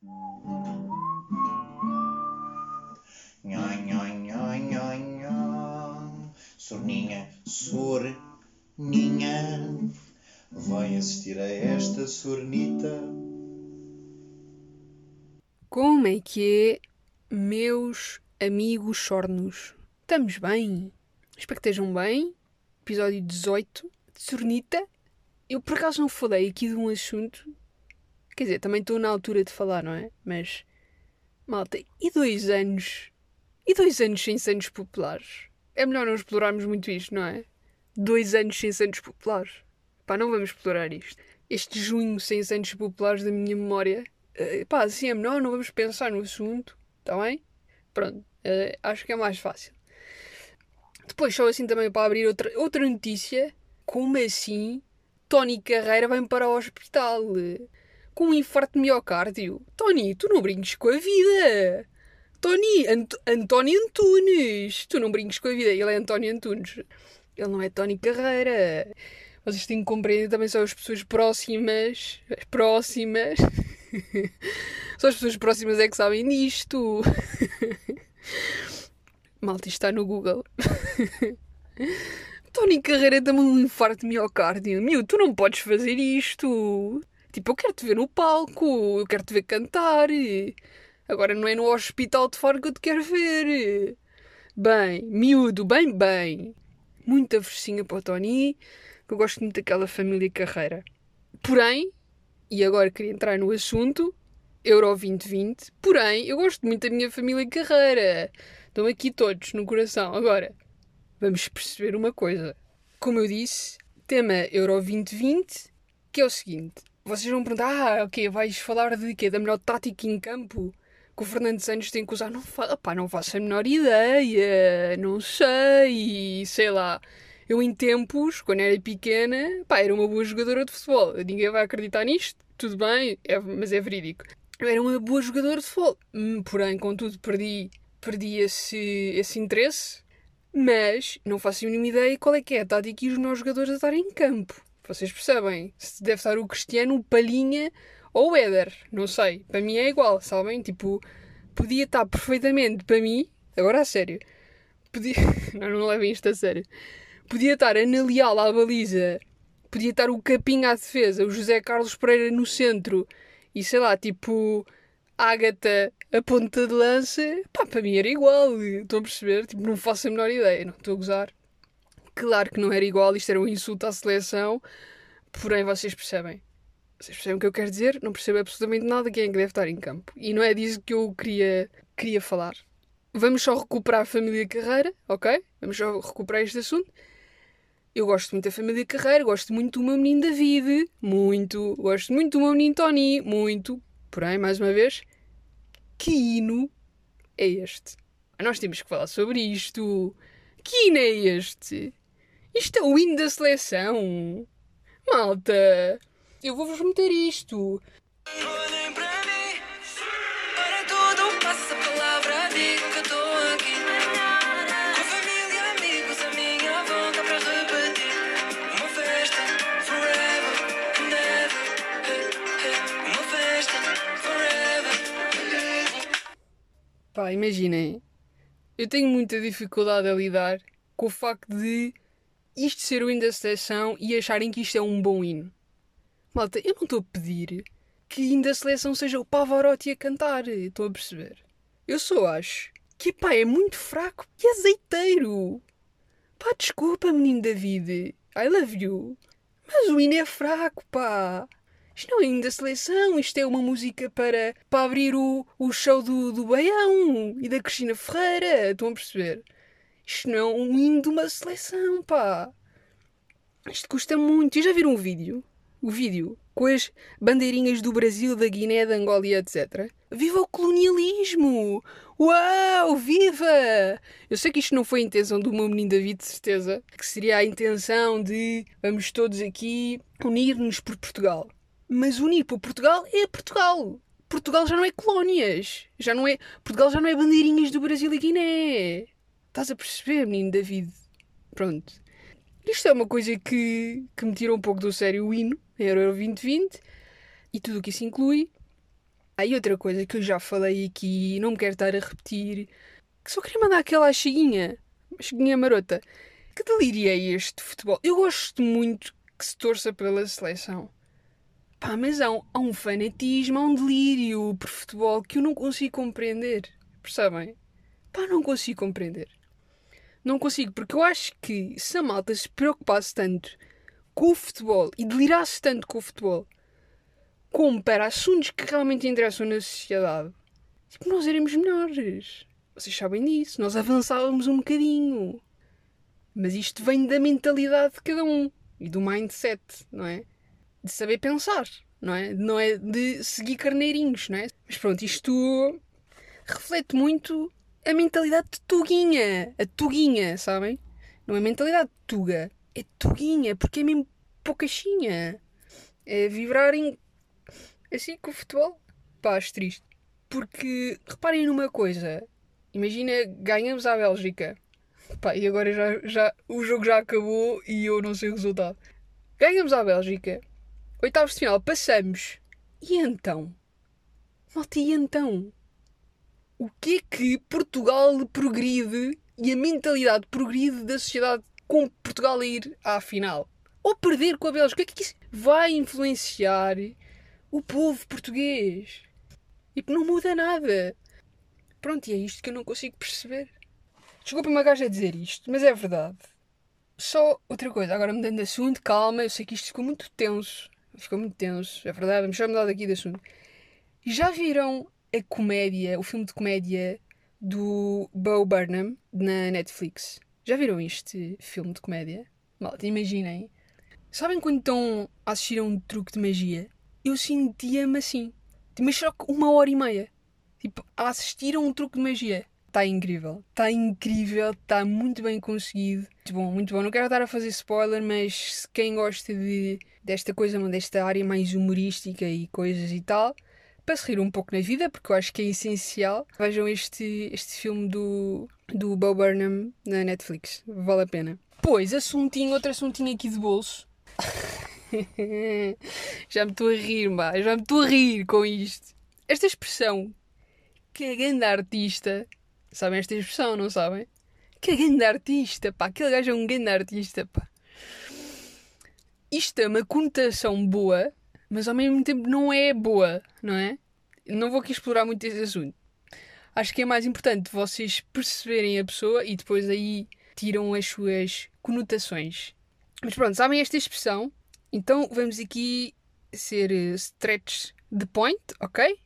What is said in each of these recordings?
Nhoi, nhoi, nhoi, nhoi, nhoi. Sorninha, sorninha, vai assistir a esta sornita. Como é que é, meus amigos sornos? Estamos bem? Espero que estejam bem. Episódio 18 de Sornita. Eu por acaso não falei aqui de um assunto. Quer dizer, também estou na altura de falar, não é? Mas, malta, e dois anos? E dois anos sem Santos Populares? É melhor não explorarmos muito isto, não é? Dois anos sem Santos Populares. Pá, não vamos explorar isto. Este junho sem Santos Populares da minha memória. Uh, pá, assim é melhor, não vamos pensar no assunto. Está bem? Pronto, uh, acho que é mais fácil. Depois, só assim também para abrir outra, outra notícia. Como assim Tony Carreira vem para o hospital? Com um infarto de miocárdio. Tony, tu não brinques com a vida. Tony, Ant António Antunes. Tu não brinques com a vida. Ele é António Antunes. Ele não é Tony Carreira. Vocês têm que compreender também só as pessoas próximas. As próximas. só as pessoas próximas é que sabem disto. Malta, está no Google. Tony Carreira dá-me um infarto de miocárdio. Meu, tu não podes fazer isto. Tipo, eu quero te ver no palco, eu quero te ver cantar. Agora não é no hospital de fora que eu te quero ver. Bem, miúdo, bem, bem. Muita versinha para o Tony, que eu gosto muito daquela família Carreira. Porém, e agora queria entrar no assunto, Euro 2020, porém, eu gosto muito da minha família Carreira. Estão aqui todos no coração. Agora, vamos perceber uma coisa. Como eu disse, tema Euro 2020, que é o seguinte. Vocês vão perguntar, ah, ok, vais falar de quê? Da melhor tática em campo? Que o Fernando Santos tem que usar? Não, fa não faço a menor ideia, não sei, sei lá. Eu em tempos, quando era pequena, pá, era uma boa jogadora de futebol. Ninguém vai acreditar nisto, tudo bem, é, mas é verídico. Eu era uma boa jogadora de futebol, hum, porém, contudo, perdi perdi esse, esse interesse, mas não faço a mínima ideia qual é que é a tática e os meus jogadores a estarem em campo. Vocês percebem? Se deve estar o Cristiano, o Palhinha ou o Éder. Não sei. Para mim é igual, sabem? Tipo, podia estar perfeitamente, para mim, agora a sério, podia... não, não levem isto a sério. Podia estar Ana Leal à baliza, podia estar o Capim à defesa, o José Carlos Pereira no centro e sei lá, tipo Ágata a ponta de lança, pá, para mim era igual. Estão a perceber? Tipo, não faço a menor ideia, não estou a gozar. Claro que não era igual, isto era um insulto à seleção, porém vocês percebem. Vocês percebem o que eu quero dizer? Não percebo absolutamente nada quem é que deve estar em campo. E não é disso que eu queria, queria falar. Vamos só recuperar a família Carreira, ok? Vamos só recuperar este assunto. Eu gosto muito da família Carreira, gosto muito do meu menino David, muito. Gosto muito do meu menino Tony, muito. Porém, mais uma vez, que hino é este? Nós temos que falar sobre isto. Que hino é este? Isto é o hino da seleção. Malta, eu vou-vos meter isto. Olhem para mim, para tudo passa a palavra, digo que estou aqui. Com família, amigos, a minha volta para repetir. Uma festa, forever and ever. Uma festa, forever. Pá, imaginem. Eu tenho muita dificuldade a lidar com o facto de isto ser o hino da seleção e acharem que isto é um bom hino. Malta, eu não estou a pedir que hino da seleção seja o Pavarotti a cantar. Estão a perceber? Eu só acho que, pá, é muito fraco e azeiteiro. Pá, desculpa, menino David. I love you. Mas o hino é fraco, pá. Isto não é hino da seleção, isto é uma música para, para abrir o, o show do, do Baião e da Cristina Ferreira. Estão a perceber? Isto não é um hino de uma seleção, pá. Isto custa muito. E já viram o vídeo? O vídeo com as bandeirinhas do Brasil, da Guiné, da Angola etc. Viva o colonialismo! Uau! Viva! Eu sei que isto não foi a intenção do meu menino David, de certeza. Que seria a intenção de vamos todos aqui unir-nos por Portugal. Mas unir por Portugal é Portugal. Portugal já não é colónias. Já não é... Portugal já não é bandeirinhas do Brasil e Guiné. Estás a perceber, menino David? Pronto. Isto é uma coisa que, que me tira um pouco do sério o hino, Euro 2020, e tudo o que isso inclui. Aí outra coisa que eu já falei aqui e não me quero estar a repetir, que só queria mandar aquela cheguinha, cheguinha marota. Que delírio é este futebol? Eu gosto muito que se torça pela seleção. Pá, mas há um, há um fanatismo, há um delírio por futebol que eu não consigo compreender. Percebem? Pá, não consigo compreender. Não consigo, porque eu acho que se a malta se preocupasse tanto com o futebol e delirasse tanto com o futebol como para assuntos que realmente interessam na sociedade, tipo, nós éramos melhores. Vocês sabem disso. Nós avançávamos um bocadinho. Mas isto vem da mentalidade de cada um e do mindset, não é? De saber pensar, não é? Não é de seguir carneirinhos, não é? Mas pronto, isto reflete muito a mentalidade de Tuguinha. A Tuguinha, sabem? Não é mentalidade de Tuga, é Tuguinha, porque é mesmo poucachinha. É vibrarem assim com o futebol. Pá, acho triste. Porque reparem numa coisa. Imagina, ganhamos à Bélgica. Pá, e agora já, já, o jogo já acabou e eu não sei o resultado. Ganhamos à Bélgica. Oitavos de final, passamos. E então? Malta, e então? O que é que Portugal progride e a mentalidade progride da sociedade com Portugal a ir à final? Ou perder com a Bélgica? O que é que isso vai influenciar o povo português? Tipo, não muda nada. Pronto, e é isto que eu não consigo perceber. Desculpa uma gaja a dizer isto, mas é verdade. Só outra coisa, agora mudando de assunto, calma, eu sei que isto ficou muito tenso. Ficou muito tenso, é verdade, vamos já mudar daqui de assunto. E já viram a comédia, o filme de comédia do Bo Burnham na Netflix? Já viram este filme de comédia? Malta, imaginem. Sabem quando estão a assistir a um truque de magia? Eu sentia-me assim. Mas só que uma hora e meia. Tipo, a assistir a um truque de magia. Está incrível. Está incrível. Está muito bem conseguido. Muito bom, muito bom. Não quero estar a fazer spoiler, mas quem gosta de, desta coisa, desta área mais humorística e coisas e tal, para se rir um pouco na vida, porque eu acho que é essencial, vejam este, este filme do, do Bo Burnham na Netflix. Vale a pena. Pois, assuntinho, outro assuntinho aqui de bolso. já me estou a rir, mas já me estou a rir com isto. Esta expressão, que é grande artista, sabem esta expressão, não sabem? Que é grande artista, pá, aquele gajo é um grande artista, pá. Isto é uma conotação boa, mas ao mesmo tempo não é boa, não é? Não vou aqui explorar muito esse assunto. Acho que é mais importante vocês perceberem a pessoa e depois aí tiram as suas conotações. Mas pronto, sabem esta expressão? Então vamos aqui ser eh, stretch the point, ok?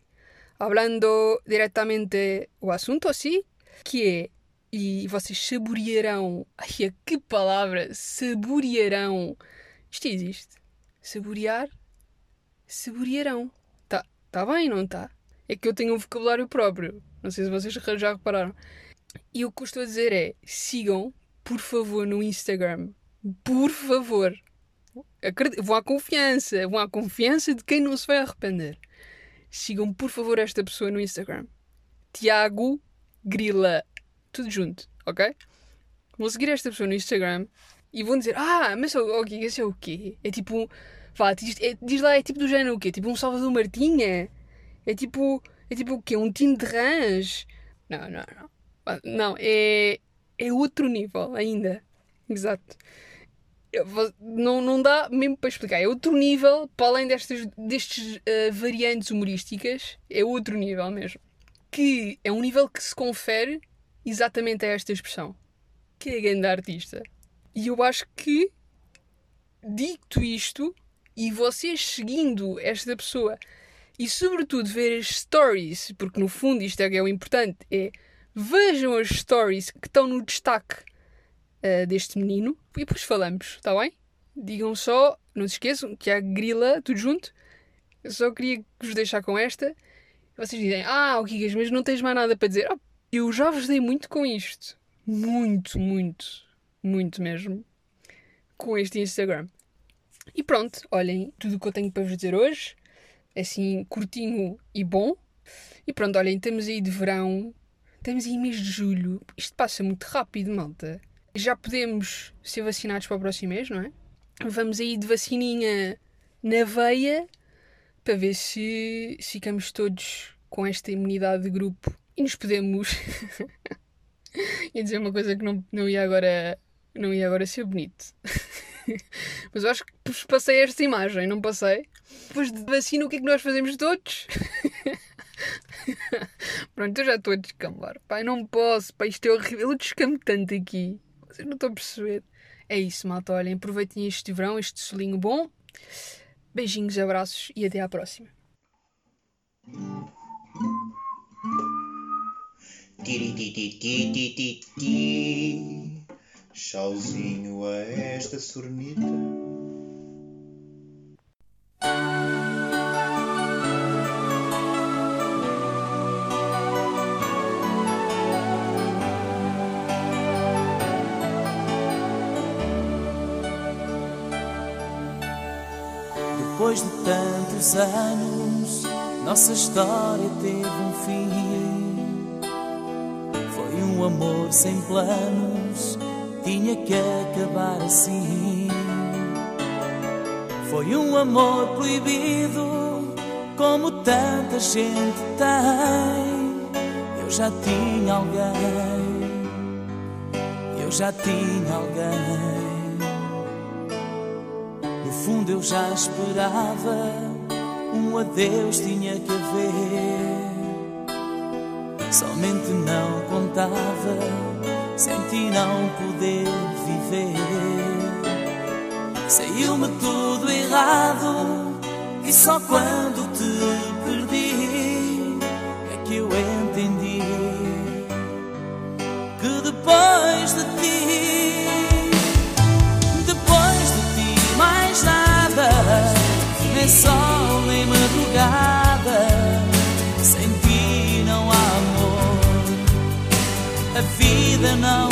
Hablando diretamente o assunto, assim, que é, e vocês saborearão, ai, que palavra, saborearão, isto existe, saborear, saborearão, tá, tá bem, não tá? É que eu tenho um vocabulário próprio, não sei se vocês já repararam. E o que eu estou a dizer é, sigam, por favor, no Instagram, por favor, vão à confiança, vão à confiança de quem não se vai arrepender. Sigam, por favor, esta pessoa no Instagram. Tiago Grila. Tudo junto, ok? Vão seguir esta pessoa no Instagram e vão dizer: Ah, mas ok, esse é o quê? É tipo. Vá, diz, é, diz lá, é tipo do género o quê? Tipo um Salvador Martinha? É tipo. É tipo o quê? Um Tino de Rãs? Não, não, não. Não, é. É outro nível ainda. Exato não, não dá mesmo para explicar. É outro nível, para além destas, destes uh, variantes humorísticas, é outro nível mesmo. Que é um nível que se confere exatamente a esta expressão. Que é grande artista. E eu acho que, dito isto, e vocês seguindo esta pessoa, e sobretudo ver as stories, porque no fundo isto é que é o importante, é vejam as stories que estão no destaque uh, deste menino e depois falamos, está bem? Digam só, não se esqueçam, que há grila, tudo junto. Eu só queria vos deixar com esta. Vocês dizem, ah, o Kikas, mas não tens mais nada para dizer. Oh, eu já vos dei muito com isto. Muito, muito, muito mesmo. Com este Instagram. E pronto, olhem, tudo o que eu tenho para vos dizer hoje. Assim, curtinho e bom. E pronto, olhem, estamos aí de verão. Estamos aí mês de julho. Isto passa muito rápido, malta já podemos ser vacinados para o próximo mês, não é? Vamos aí de vacininha na veia para ver se, se ficamos todos com esta imunidade de grupo e nos podemos. ia dizer uma coisa que não, não ia agora. Não ia agora ser bonito. Mas eu acho que passei esta imagem, não passei? Depois de vacina, o que é que nós fazemos todos? Pronto, eu já estou a descambar. Pai, não posso. Pai, isto é horrível. Eu descamo tanto aqui. Vocês não estão a perceber. É isso, malta. Olhem, aproveitem este verão, este solinho bom. Beijinhos, abraços e até à próxima. Tiritititititi. Chauzinho a esta sornita. Depois de tantos anos, nossa história teve um fim. Foi um amor sem planos, tinha que acabar assim. Foi um amor proibido, como tanta gente tem. Eu já tinha alguém, eu já tinha alguém. No fundo eu já esperava um adeus tinha que haver. Somente não contava sem ti não poder viver. Saiu-me tudo errado e só quando te perdi é que eu entendi que depois de ti depois de ti mais nada, nem sol nem madrugada. Vida não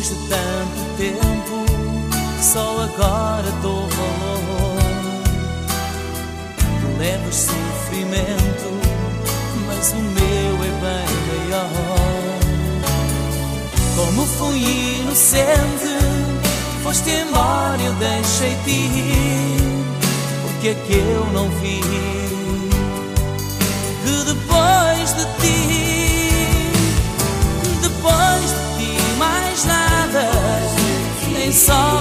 Depois de tanto tempo, só agora dou valor. Levas sofrimento, mas o meu é bem maior. Como fui inocente, foste embora eu deixei-te ir. Porque é que eu não vi que depois de ti sol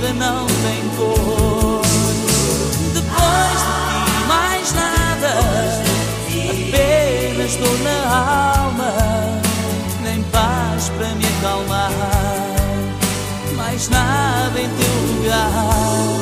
vida não tem cor. Depois de ti mais nada, apenas dor na alma, nem paz para me acalmar, mais nada em teu lugar.